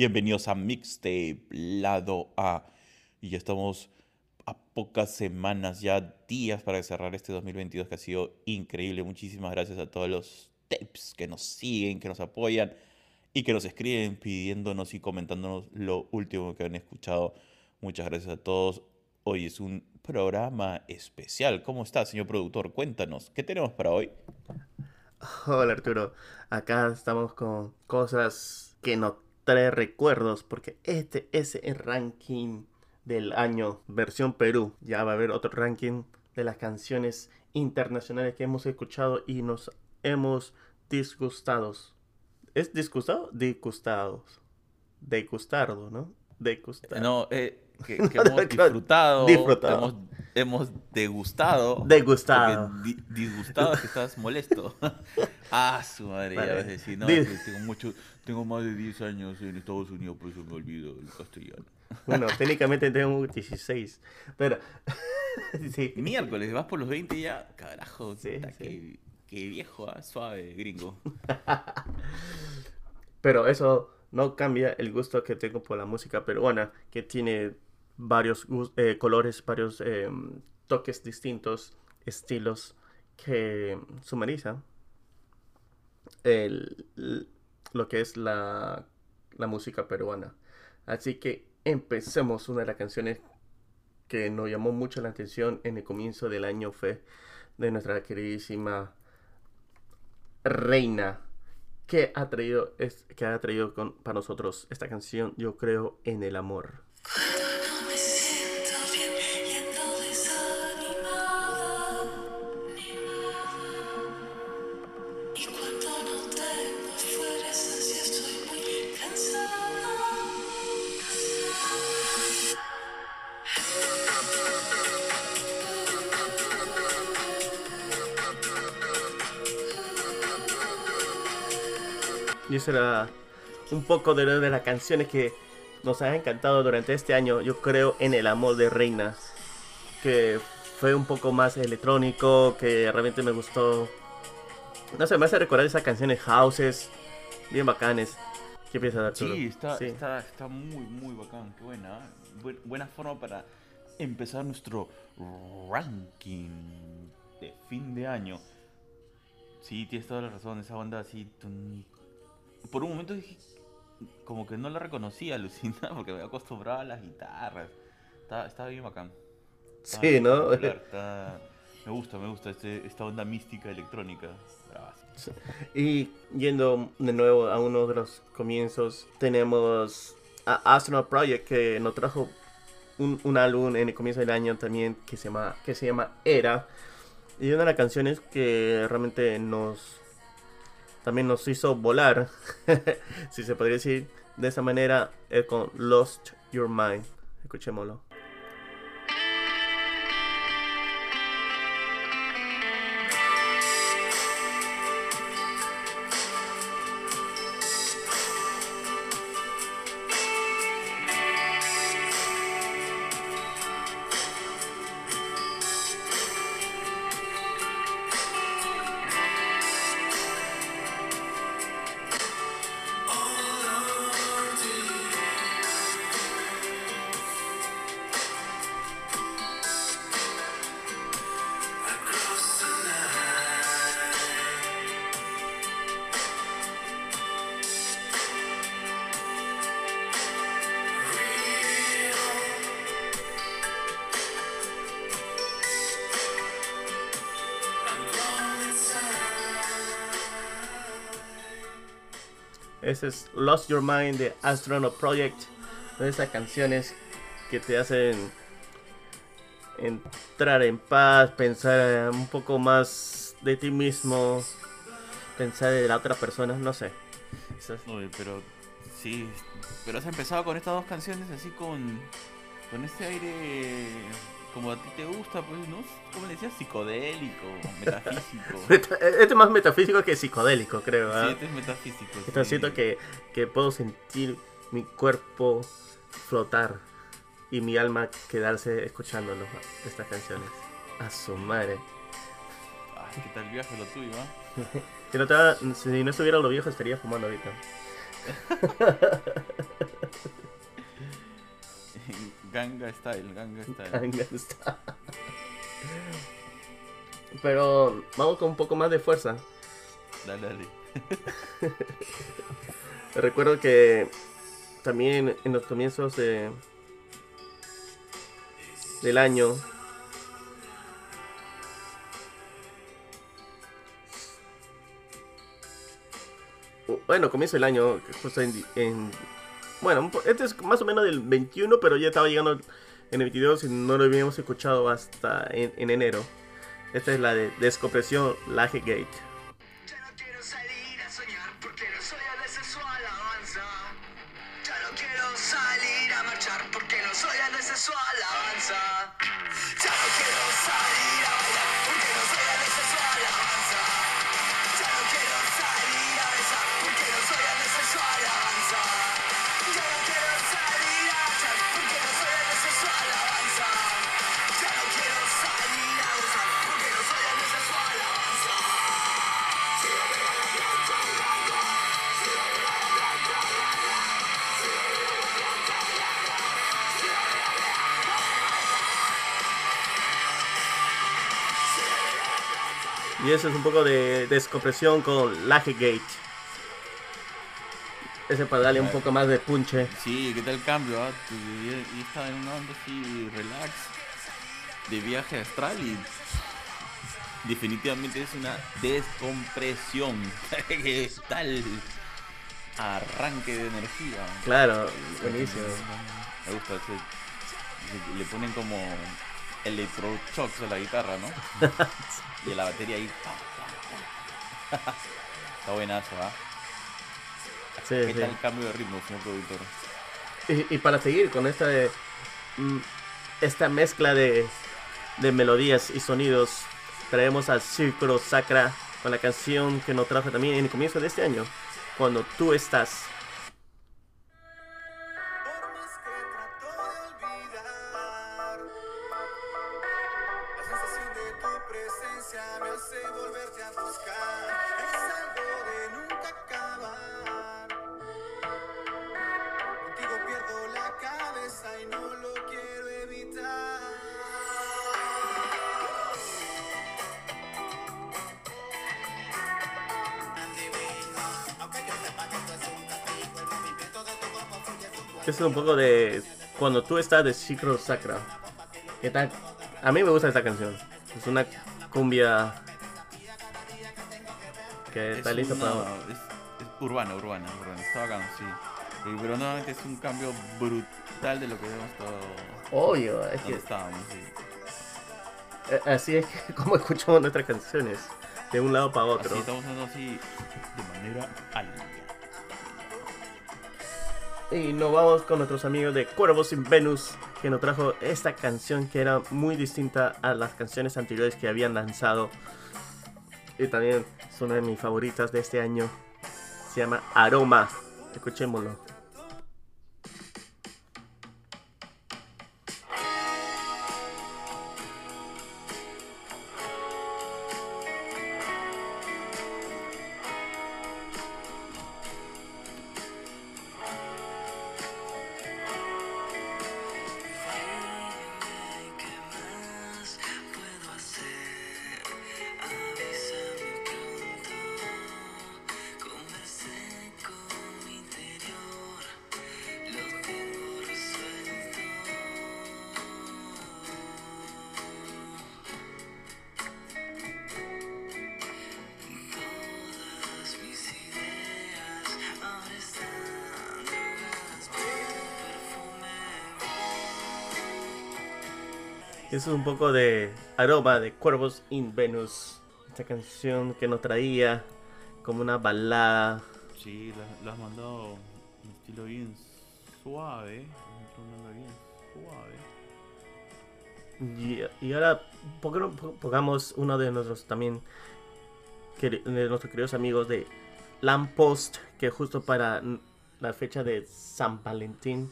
Bienvenidos a Mixtape, lado A. Y ya estamos a pocas semanas, ya días para cerrar este 2022 que ha sido increíble. Muchísimas gracias a todos los tapes que nos siguen, que nos apoyan y que nos escriben pidiéndonos y comentándonos lo último que han escuchado. Muchas gracias a todos. Hoy es un programa especial. ¿Cómo está, señor productor? Cuéntanos, ¿qué tenemos para hoy? Hola Arturo, acá estamos con cosas que no trae recuerdos porque este es el ranking del año versión Perú. Ya va a haber otro ranking de las canciones internacionales que hemos escuchado y nos hemos disgustados. ¿Es disgustado? Disgustados. Degustado, ¿no? Degustado. No, eh, que, que hemos disfrutado, Disfrutado. Hemos, hemos degustado. Degustado. Di- disgustado que estás molesto. ah, su madre, ya Vale. vas a decir, no, que tengo mucho, tengo más de 10 años en Estados Unidos, por eso me olvido el castellano. Bueno, técnicamente tengo 16. Pero. sí. Miércoles, vas por los 20 ya, carajo, Sí, sí. Qué, qué viejo, ah, suave, gringo. Pero eso no cambia el gusto que tengo por la música peruana, que tiene varios eh, colores, varios eh, toques distintos, estilos que sumarizan el- l- lo que es la, la música peruana. Así que empecemos. Una de las canciones que nos llamó mucho la atención en el comienzo del año fue de nuestra queridísima Reina que ha traído es que ha traído con, para nosotros esta canción yo creo en el amor y eso era un poco de, de las canciones que nos han encantado durante este año yo creo en el amor de Reina que fue un poco más electrónico que realmente me gustó no sé me hace recordar esas canciones houses bien bacanes ¿qué piensas Arturo? Sí, está, Sí. Está, está muy, muy bacán, qué buena. ¿eh? Buen- buena forma para empezar nuestro ranking de fin de año. Sí, tienes toda la razón, esa banda así... tun- Por un momento dije, como que no la reconocía, Lucina, porque me había acostumbrado a las guitarras. Estaba, estaba bien bacán. Estaba Sí, bien ¿no? Me gusta, me gusta este, esta onda mística electrónica. Y yendo de nuevo a uno de los comienzos, tenemos a Astronaut Project que nos trajo un, un álbum en el comienzo del año también que se llama, que se llama Era. Y una de las canciones que realmente nos también nos hizo volar, si se podría decir de esa manera, es con Lost Your Mind. Escuchémoslo. Es Lost Your Mind de Astronaut Project. De esas canciones que te hacen entrar en paz, pensar un poco más de ti mismo, pensar de la otra persona, no sé. Oye, pero sí, pero has empezado con estas dos canciones así con, con este aire como a ti te gusta, pues, ¿no? ¿Cómo le decías? Psicodélico, metafísico. Meta- Este es más metafísico que psicodélico, creo. ¿ah? Sí, este es metafísico. Sí. siento que, que puedo sentir mi cuerpo flotar y mi alma quedarse escuchándolo, estas canciones. A su madre. Ay, ¿qué tal viaje lo tuyo, ah? Si no, estaba- si no estuviera lo viejo estaría fumando ahorita. Ganga Style, Ganga Style. Gangnam Style. Pero vamos con un poco más de fuerza. Dale, dale. Recuerdo que también en los comienzos de, del año bueno, comienzo del año, justo en, en- bueno, este es más o menos del 21, pero ya estaba llegando en el 22 y no lo habíamos escuchado hasta en, en enero. Esta es la de Descompresión Laje Gate. Y eso es un poco de descompresión con Laje Gate. Ese para darle un poco más de punche. Sí, ¿qué tal cambio? ah? Y, estaba en una onda así, relax, de viaje astral y definitivamente es una descompresión. ¿Qué tal? Arranque de energía. Claro, buenísimo. Me gusta ese. Le ponen como electroshocks a la guitarra, ¿no? y a la batería ahí. Está buenazo, ¿ah? Sí, ¿Qué sí. tal el cambio de ritmo, señor productor? Y, y para seguir con esta de, mm, esta mezcla de, de melodías y sonidos, traemos a Círculo Sacra con la canción que nos trajo también en el comienzo de este año, cuando tú estás. Un poco de cuando tú estás de Círculo Sacra. ¿Qué tal? A mí me gusta esta canción. Es una cumbia que está Es lista una- para... es, es urbana, urbana, urbana. Está bacán, sí. Y- Pero nuevamente es un cambio brutal de lo que habíamos estado. Obvio, es que estábamos, sí. eh, así es que como escuchamos nuestras canciones, de un lado para otro. Así estamos haciendo así de manera alineada. Y nos vamos con nuestros amigos de Cuervos sin Venus, que nos trajo esta canción que era muy distinta a las canciones anteriores que habían lanzado. Y también es una de mis favoritas de este año. Se llama Aroma. Escuchémoslo. Es un poco de Aroma de Cuervos in Venus. Esta canción que nos traía como una balada. Sí, la, la has mandado un estilo bien suave. Bien suave. Y, y ahora, ¿por qué no po- pongamos uno de nuestros también, de nuestros queridos amigos de Lamppost, que justo para la fecha de San Valentín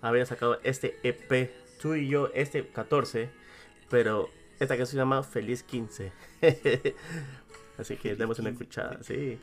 había sacado este EP, tú y yo, este 14, pero esta canción se llama Feliz 15. Así que demos una 15. escuchada, sí.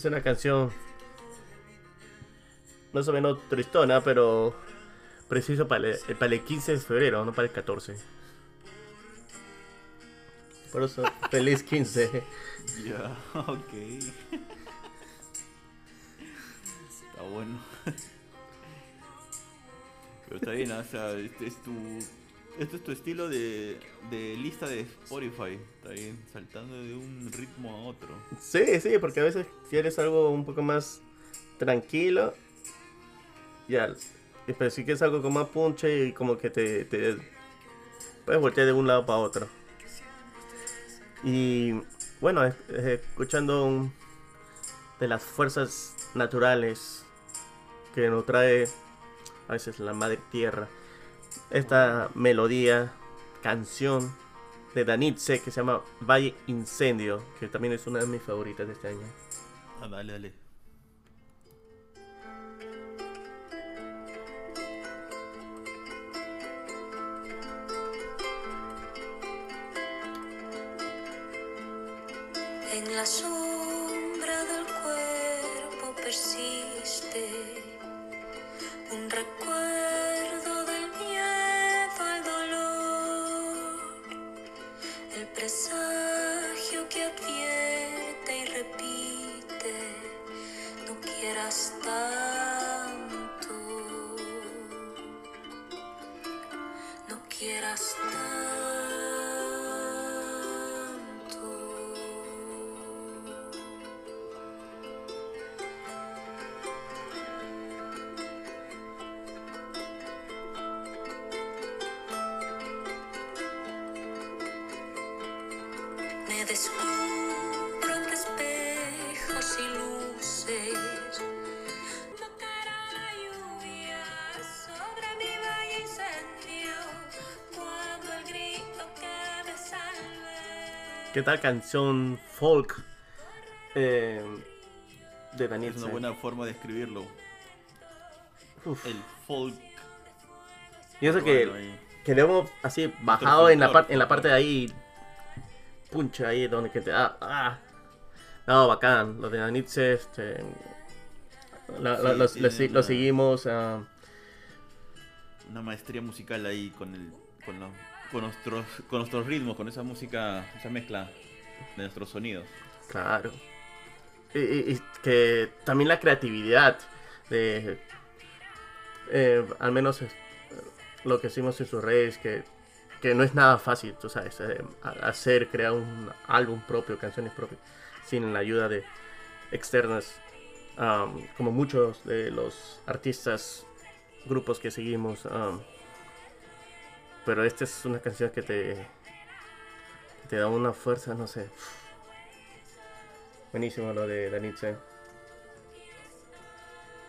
Es una canción más o menos tristona, pero preciso para el, para el 15 de febrero, no para el 14. Por eso, feliz 15. Ya, ok. Está bueno. Pero está bien, o sea, este es tu. Este es tu estilo de, de lista de Spotify. Está bien, saltando de un ritmo a otro. Sí, sí, porque a veces quieres algo un poco más tranquilo. Ya, pero si quieres algo con más punche y como que te, te puedes voltear de un lado para otro. Y bueno, es- es escuchando un- de las fuerzas naturales que nos trae a veces la madre tierra. Esta melodía, canción de Danitze que se llama Valle Incendio, que también es una de mis favoritas de este año. Ah, dale, dale. En la sombra del cuerpo persiste Stop. ¿Qué tal canción folk eh, de Daniel? Es una buena forma de escribirlo. Uf. El folk. Y eso que, Bueno, que le hemos así bajado en la, en la parte de ahí. Puncha ahí donde que te da. Ah. No, bacán. Lo de Danitze, este. la- Sí, la- los- lo, seguimos. ah, Una maestría musical ahí con el. con, lo- con nuestros. con nuestros ritmos, con esa música, esa mezcla de nuestros sonidos. Claro. Y, que también la creatividad de... eh, al menos lo que hicimos en sus redes, que, que no es nada fácil, tú sabes, eh, hacer, crear un álbum propio, canciones propias, sin la ayuda de externas, am, como muchos de los artistas, grupos que seguimos. am. Pero esta es una canción que te, que te da una fuerza, no sé. Buenísimo lo de Danitze.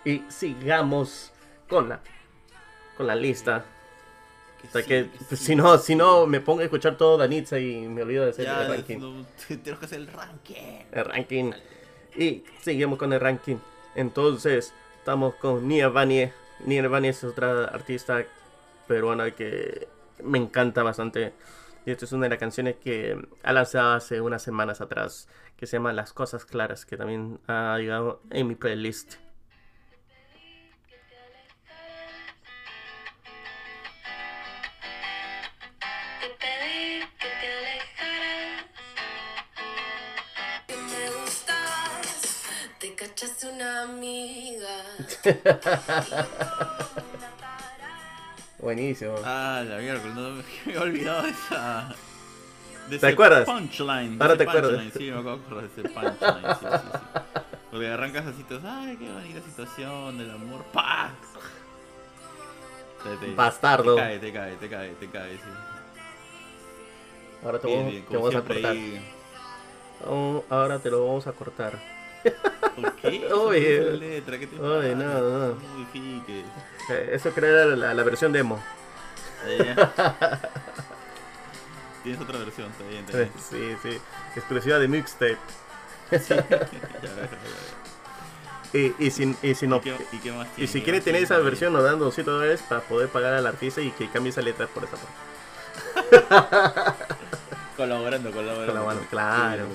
Y sigamos con la con la lista. O sea que pues, si no, si no me pongo a escuchar todo Danitze y me olvido de hacer Ya, el ranking. no, tenemos que hacer el ranking. El ranking. Y seguimos con el ranking. Entonces, estamos con Nia Vanie. Nia Vanie es otra artista peruana que me encanta bastante. Y esta es una de las canciones que ha lanzado hace unas semanas atrás, que se llama Las Cosas Claras, que también ha llegado en mi playlist. Te pedí Buenísimo. Ah, la mierda, no me he olvidado de esa. De ¿Te acuerdas? Punchline. Ahora te acuerdas. Sí, me acabo de ese punchline. Sí, sí, sí. Porque arrancas así, todos, ay, qué bonita situación del amor. ¡Pah! Te- te- Bastardo. Te cae, te cae, te cae, te cae, sí. Ahora te Bien, vamos, bien, te vamos a cortar. ahí. Oh, ahora te lo vamos a cortar. Oye. Letra, ¿qué te Oye, no, no. Fique. Eh, Eso crea la, la versión demo. Eh. Tienes otra versión, está bien, está bien. Sí, sí. Exclusiva de mixtape. Ya, ya, ya. Y, y, si, y si no. ¿Y qué, y qué más Y tiene? si ¿Qué quiere tener tiene esa versión, nos dan 200 dólares para poder pagar al artista y que cambie esa letra por esa parte. Colaborando, colaborando. Colaborando, claro.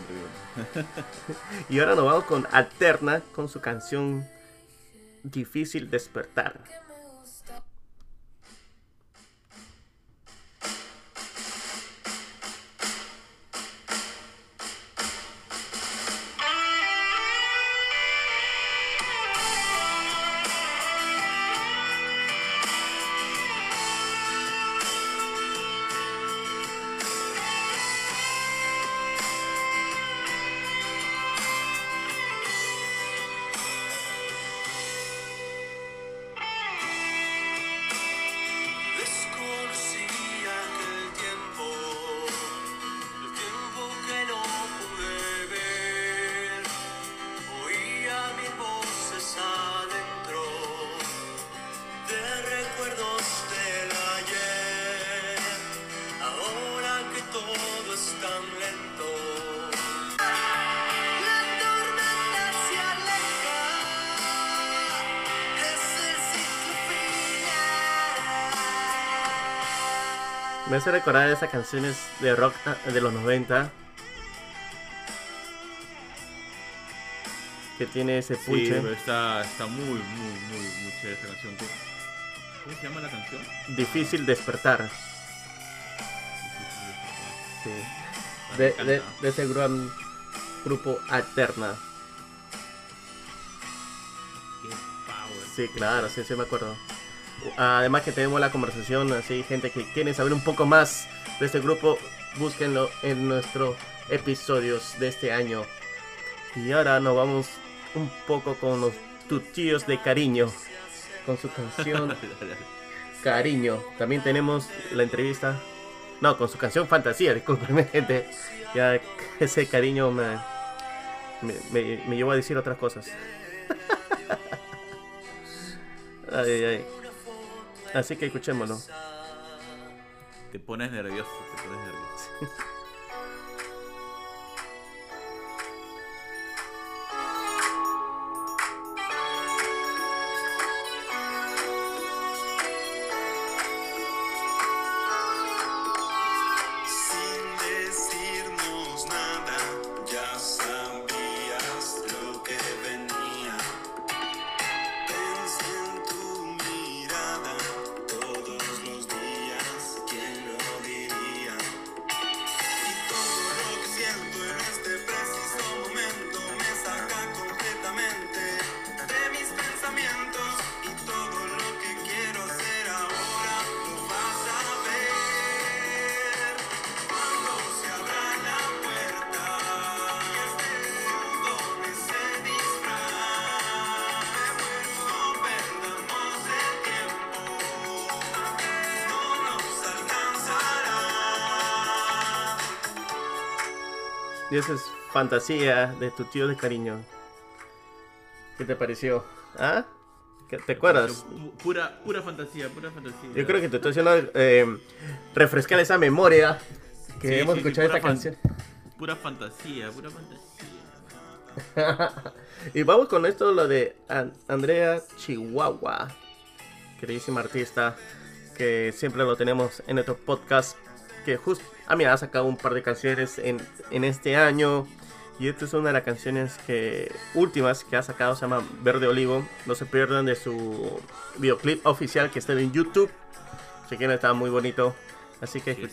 Y ahora nos vamos con Alterna con su canción Difícil Despertar. Me hace recordar esas canciones de rock de los 90 que tiene ese Sí, punche. pero está, está muy, muy, muy, muy chévere esta canción. ¿Cómo- ¿Cómo se llama la canción? Difícil Despertar. Sí. De, de- de ese gran grupo Alterna. Qué power. Sí, claro, sí, sí me acuerdo. Además que tenemos la conversación, así gente que quiere saber un poco más de este grupo, búsquenlo en nuestros episodios de este año. Y ahora nos vamos un poco con los tutíos de cariño, con su canción Cariño. También tenemos la entrevista, no, con su canción Fantasía, discúlpenme gente. Ya ese cariño me, me, me- me llevó a decir otras cosas. Ay, ay, ay. Así que escuchémoslo. Te pones nervioso, te pones nervioso. Y esa es Fantasía de tu tío de cariño. ¿Qué te pareció? ¿Ah? ¿Qué- ¿Te acuerdas? Pu- Pura, pura fantasía, pura fantasía. Yo creo que te estoy haciendo eh, refrescar esa memoria que Sí, hemos sí, escuchado esta canción. Pura fantasía, pura fantasía. y vamos con esto, lo de An- Andrea Chihuahua, queridísima artista, que siempre lo tenemos en nuestro podcast, que justo, a mí ha sacado un par de canciones en, en este año, y esta es una de las canciones que últimas que ha sacado, se llama Verde Olivo, no se pierdan de su videoclip oficial que está en YouTube, chequen, está muy bonito, así que... Sí.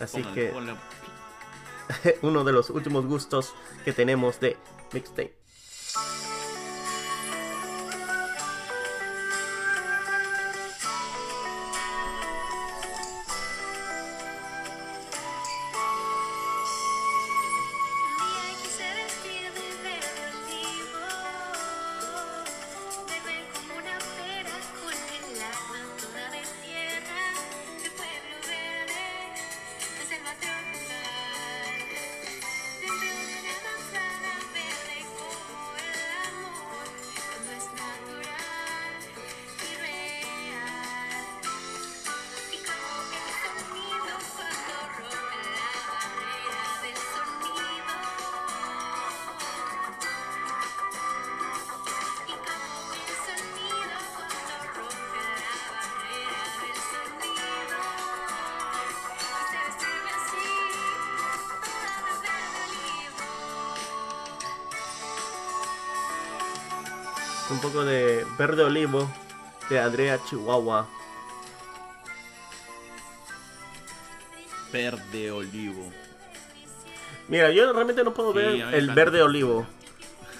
Así que uno de los últimos gustos que tenemos de mixtape. Un poco de Verde Olivo de Andrea Chihuahua. Verde olivo. Mira, yo realmente no puedo Sí, ver el verde olivo.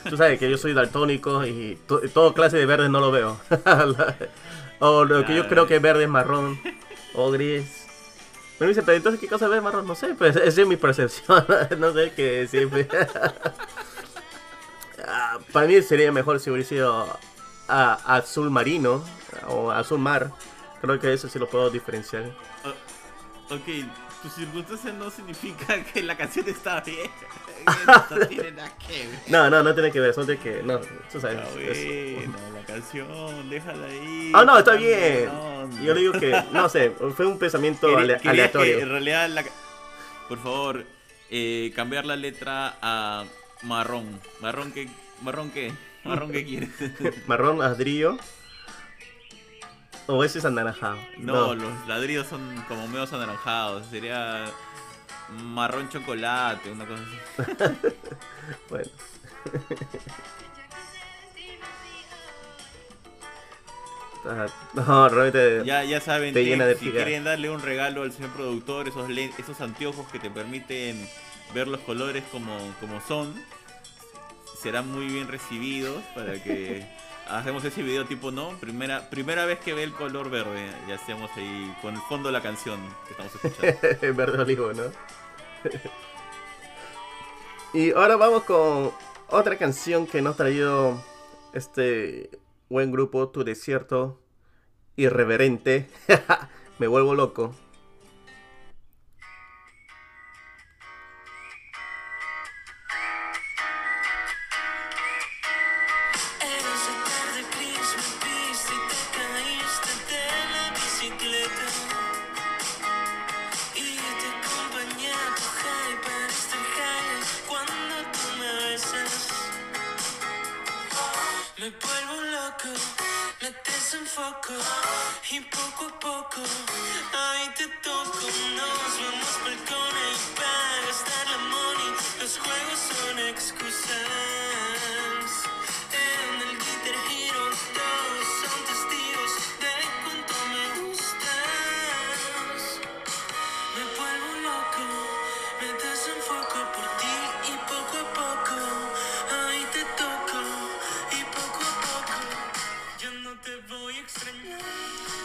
Tú sabes que yo soy daltónico y to- toda clase de verdes no lo veo. o lo que yo creo que es verde es marrón o gris. Me dice, pero entonces, ¿qué cosa ves marrón? No sé, pues esa es mi percepción. no sé qué decir. Para mí sería mejor si hubiera sido ah, azul marino o azul mar. Creo que eso sí lo puedo diferenciar. O- ok, tu circunstancia no significa que la canción está bien. no tiene nada que ver. No, no, no tiene que ver, son de que. No, tú sabes. Bueno, la canción, déjala ahí. Ah, no, está bien. onda. Yo le digo que, no sé, fue un pensamiento ale- que aleatorio. en realidad, la... por favor, eh, cambiar la letra a marrón. ¿Marrón qué? ¿Marrón qué? ¿Marrón qué quieres? Marrón, ladrillo. O ese es anaranjado. No, los ladrillos son como medio anaranjados. Sería marrón chocolate, una cosa así. Bueno. No, realmente. Ya, ya saben, Te llena de si pica. quieren darle un regalo al señor productor, esos, esos anteojos que te permiten ver los colores como, como son, serán muy bien recibidos para que hacemos ese video tipo, ¿no? Primera, primera vez que ve el color verde, ya hacemos ahí con el fondo de la canción que estamos escuchando. Verde olivo, ¿no? y ahora vamos con otra canción que nos traído este buen grupo, Tu Desierto Irreverente. Me vuelvo loco.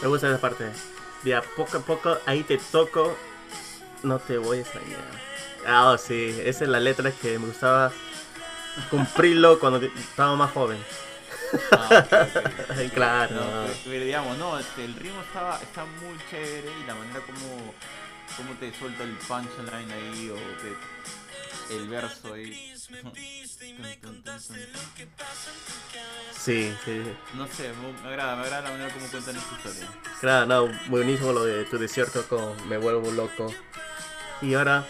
Me gusta esa parte. De a poco a poco, ahí te toco, no te voy a extrañar. Ah, oh, sí, esa es la letra que me gustaba cumplirlo cuando te- estaba más joven. Ah, claro. No, pero- pero digamos, no, este, el ritmo estaba, está muy chévere y la manera como, como te suelta el punchline ahí o que el verso ahí. Sí, sí. No sé, me agrada, me agrada la manera como cuentan esta historia. Claro, no, buenísimo lo de tu desierto con Me vuelvo loco. Y ahora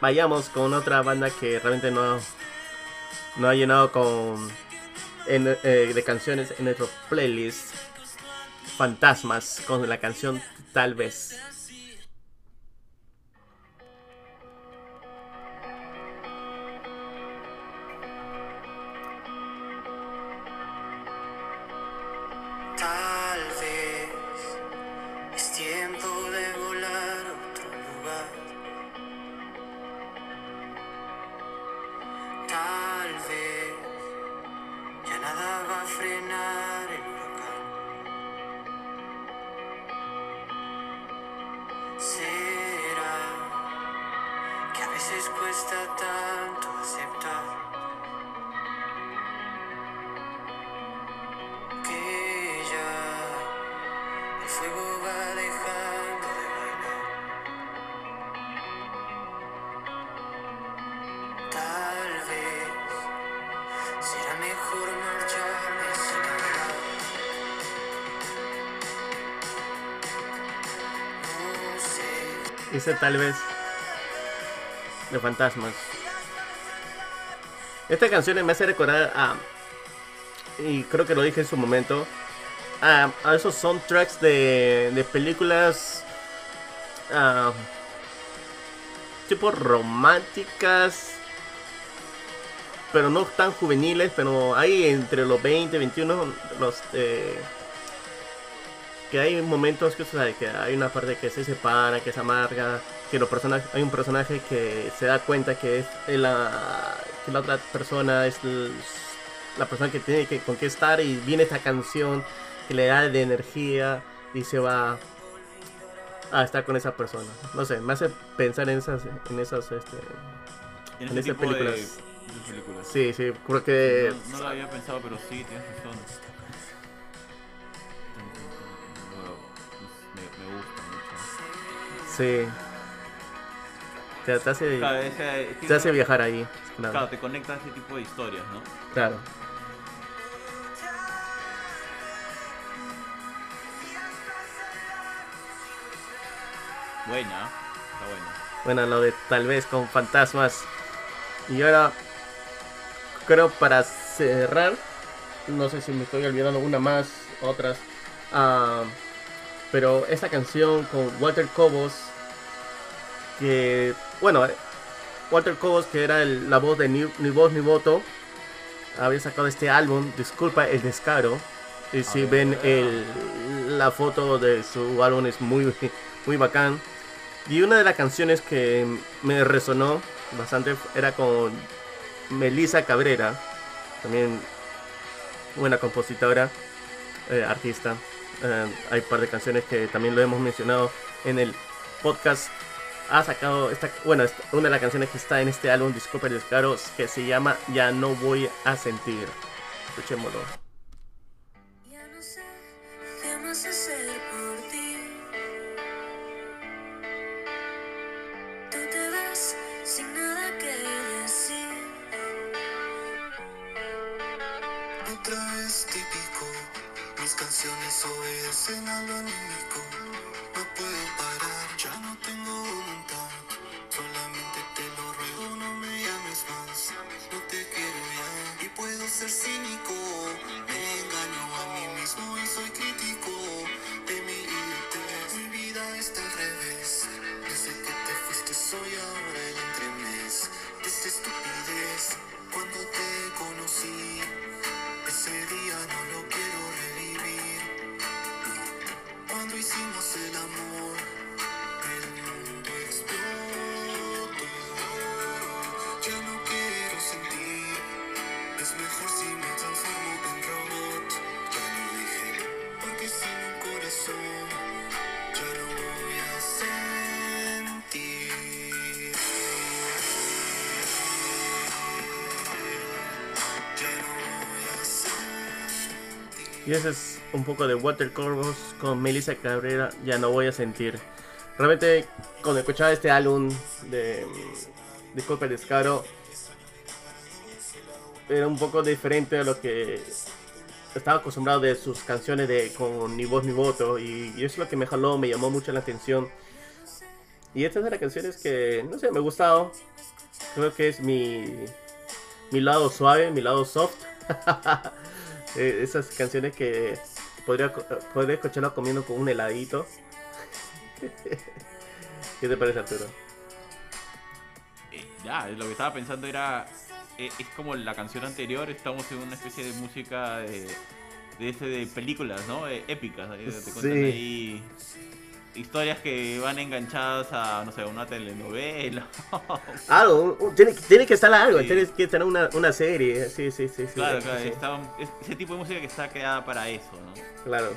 vayamos con otra banda que realmente no, no ha llenado con en- eh, de canciones en nuestro playlist. Fantasmas con la canción Tal vez. Fuego va dejando de bailar. Tal vez será mejor marcharme sin hablar. No sé. Dice tal vez de fantasmas. Esta canción me hace recordar a. Y creo que lo dije en su momento. A, a esos soundtracks de, de películas. ah, tipo románticas. pero no tan juveniles, pero hay entre los 20, 21, los eh, que hay momentos que, hay una parte que se separa, que se amarga, que los personajes, hay un personaje que se da cuenta que es la, que la otra persona es la persona que tiene que con que estar y viene esta canción que le da de energía y se va a estar con esa persona. No sé, me hace pensar en esas, en esas, este, En, En ese esas de- películas. de películas. sí, sí, porque No, no lo había pensado, pero sí, tienes razón. Me, me gusta mucho. sí, te, te hace, Claro, ese- te hace viajar ahí. Claro, Claro, te conecta a ese tipo de historias, ¿no? claro. Buena, está buena. Bueno, lo de tal vez con fantasmas. Y ahora, creo para cerrar, no sé si me estoy olvidando una más, otras. ah, pero esta canción con Walter Cobos, que, bueno, eh, Walter Cobos, que era el- la voz de Ni, Ni Voz Ni Voto, había sacado este álbum, Disculpa el Descaro. Y si Ah, ven el, la foto de su álbum es muy, muy bacán. Y una de las canciones que me resonó bastante era con Melissa Cabrera, también buena compositora, eh, artista. Eh, hay un par de canciones que también lo hemos mencionado en el podcast. Ha sacado esta, bueno, una de las canciones que está en este álbum, Disculpa el Descaro, que se llama Ya no voy a sentir. Escuchémoslo. Y ese es un poco de Walter Corvos con Melissa Cabrera, ya no voy a sentir. Realmente cuando escuchaba este álbum de Disculpa el Descaro, era un poco diferente a lo que estaba acostumbrado de sus canciones de con Ni Voz Ni Voto y, y eso es lo que me jaló, me llamó mucho la atención. Y esta es de las canciones que, no sé, me ha gustado. Creo que es mi, mi lado suave, mi lado soft. Eh, esas canciones que podría, co- podría escucharlo comiendo con un heladito. ¿Qué te parece, Arturo? Eh, ya, lo que estaba pensando era. eh, es como la canción anterior, estamos en una especie de música de. de ese de películas, ¿no? Eh, épicas. Sí. ahí historias que van enganchadas a, no sé, una telenovela. Algo, tiene, tiene que estar algo, Sí. tiene que estar una, una serie. Sí, sí, sí. sí, claro, sí, claro, sí, está- es- ese tipo de música que está creada para eso, ¿no? claro.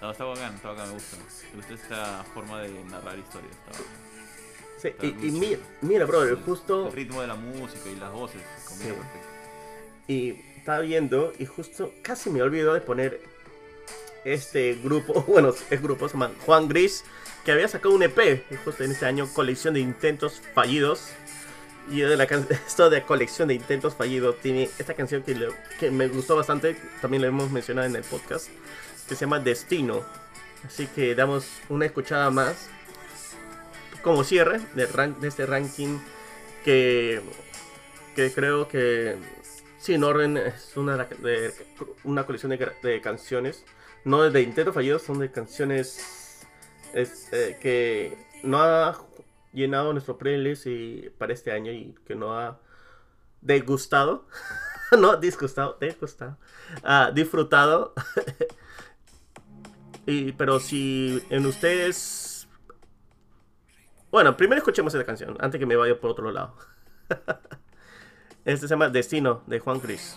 No, está bacán, está bacán, me gusta. Me gusta esta forma de narrar historias. Está bacán. Sí, Está y, mira, mira, brother, justo. El ritmo de la música y las voces, Sí. perfecto. Y estaba viendo y justo casi me olvidó de poner este grupo, bueno, es grupo, se llama Juan Gris, que había sacado un EP justo en este año, colección de intentos fallidos. Y de la esto de colección de intentos fallidos tiene esta canción que, le- que me gustó bastante, también la hemos mencionado en el podcast, que se llama Destino. Así que damos una escuchada más como cierre de, ran- de este ranking que, que creo que sin orden es una, de una colección de, de canciones, no de intentos fallidos, son de canciones es, eh, que no ha llenado nuestro playlist para este año y que no ha degustado, no disgustado, degustado, ah, disfrutado. y, pero si en ustedes... Bueno, primero escuchemos esta canción, antes que me vaya por otro lado. este se llama Destino, de Juan Cris.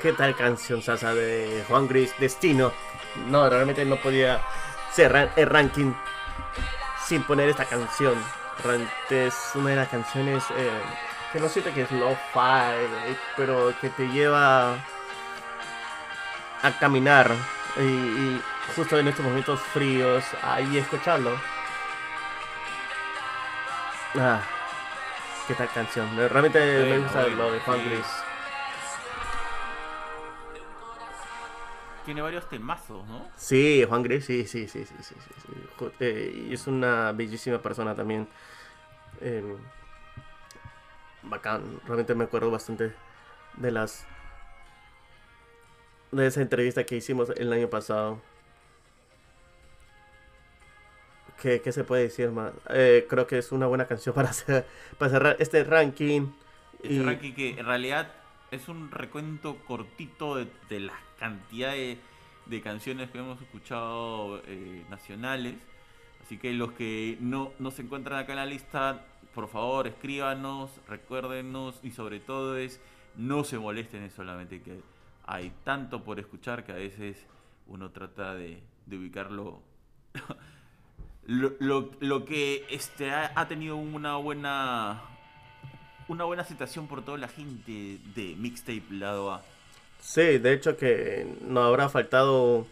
¿Qué tal canción Sasa de Juan Gris, Destino? No, realmente no podía cerrar el ranking sin poner esta canción. Realmente es una de las canciones eh, que no siento que es lo-fi, eh, pero que te lleva a caminar y, y justo en estos momentos fríos, ahí escucharlo. Ah, qué tal canción. Realmente me gusta lo de Juan. Gris. Tiene varios temazos, ¿no? Sí, Juan Gris, sí, sí, sí, sí, sí, sí, eh, y es una bellísima persona también. Eh, bacán, realmente me acuerdo bastante de las de esa entrevista que hicimos el año pasado. ¿Qué, qué se puede decir más? Eh, creo que es una buena canción para, hacer, para cerrar este ranking. Este Y- ranking que en realidad es un recuento cortito de, de la cantidad de, canciones que hemos escuchado eh, nacionales. Así que los que no, no se encuentran acá en la lista, por favor escríbanos, recuérdenos y sobre todo es no se molesten, es solamente que hay tanto por escuchar que a veces uno trata de, de ubicarlo lo, lo- lo que este ha, ha tenido una buena una buena aceptación por toda la gente de mixtape lado A. Sí, de hecho que no habrá faltado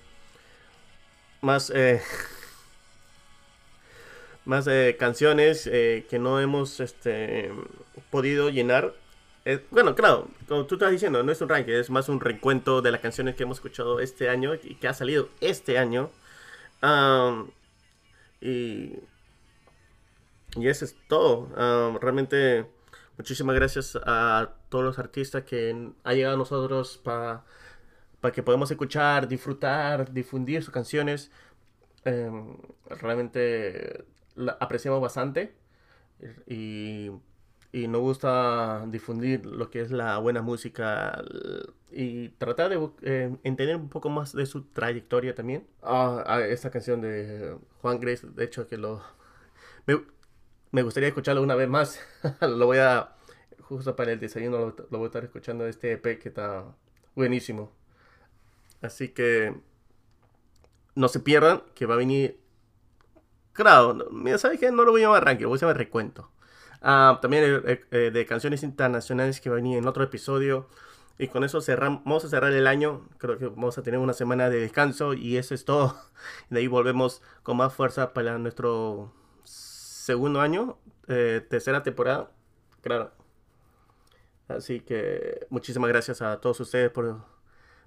más eh, más eh, canciones eh, que no hemos este podido llenar. Bueno, claro, como tú estás diciendo, no es un ranking, es más un recuento de las canciones que hemos escuchado este año y que ha salido este año. Y, y eso es todo. Realmente, muchísimas gracias a todos los artistas que han llegado a nosotros para que podamos escuchar, disfrutar, difundir sus canciones. Em, realmente la apreciamos bastante y, y nos gusta difundir lo que es la buena música y tratar de eh, entender un poco más de su trayectoria también. Ah, ah, esta canción de Juan Grace, de hecho que lo... Me, me gustaría escucharlo una vez más. lo voy a... Justo para el desayuno lo, lo voy a estar escuchando este EP que está buenísimo. Así que no se pierdan que va a venir. Claro, mira, ¿sabes qué? No lo voy a llamar ranking, lo voy a llamar recuento. Ah, también eh, eh, de canciones internacionales que va a venir en otro episodio. Y con eso cerramos, vamos a cerrar el año. Creo que vamos a tener una semana de descanso y eso es todo. De ahí volvemos con más fuerza para nuestro segundo año, eh, tercera temporada. Claro. Así que muchísimas gracias a todos ustedes por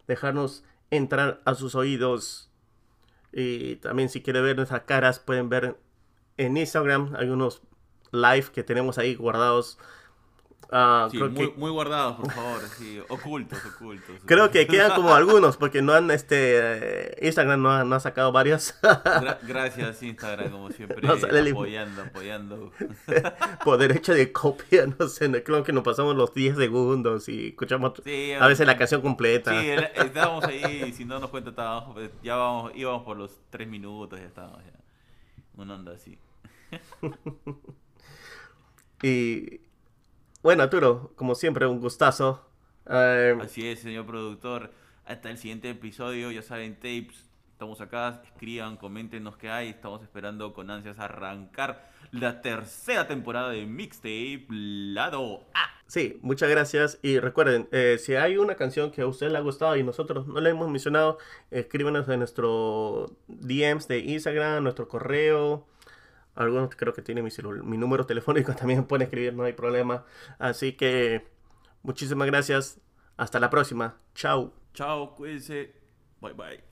dejarnos entrar a sus oídos. Y también si quieren ver nuestras caras, pueden ver en Instagram. Hay unos live que tenemos ahí guardados Ah, Sí, creo, muy, que, muy guardados, por favor. Sí, ocultos, ocultos. creo que quedan como algunos, porque no han, este, eh, Instagram no ha, no ha sacado varios Gra- gracias, Instagram, como siempre. No sale el- apoyando, apoyando. por derecho de copia, no sé, creo que nos pasamos los 10 segundos y escuchamos Sí, a veces la canción completa. Sí, estábamos ahí, y si no nos cuenta, estábamos, pues, ya vamos, íbamos por los tres minutos, ya estábamos ya. Una onda así. Y bueno, Arturo, como siempre, un gustazo. Eh, Así es, señor productor. Hasta el siguiente episodio, ya saben, tapes. Estamos acá, escriban, coméntenos qué hay. Estamos esperando con ansias arrancar la tercera temporada de Mixtape Lado A. sí, muchas gracias. Y recuerden, eh, si hay una canción que a usted le ha gustado y nosotros no la hemos mencionado, escríbanos en nuestro DMs de Instagram, nuestro correo. Algunos creo que tienen mi, mi número telefónico, también pueden escribir, no hay problema. Así que muchísimas gracias. Hasta la próxima. Chao. Chao, cuídense. Bye bye.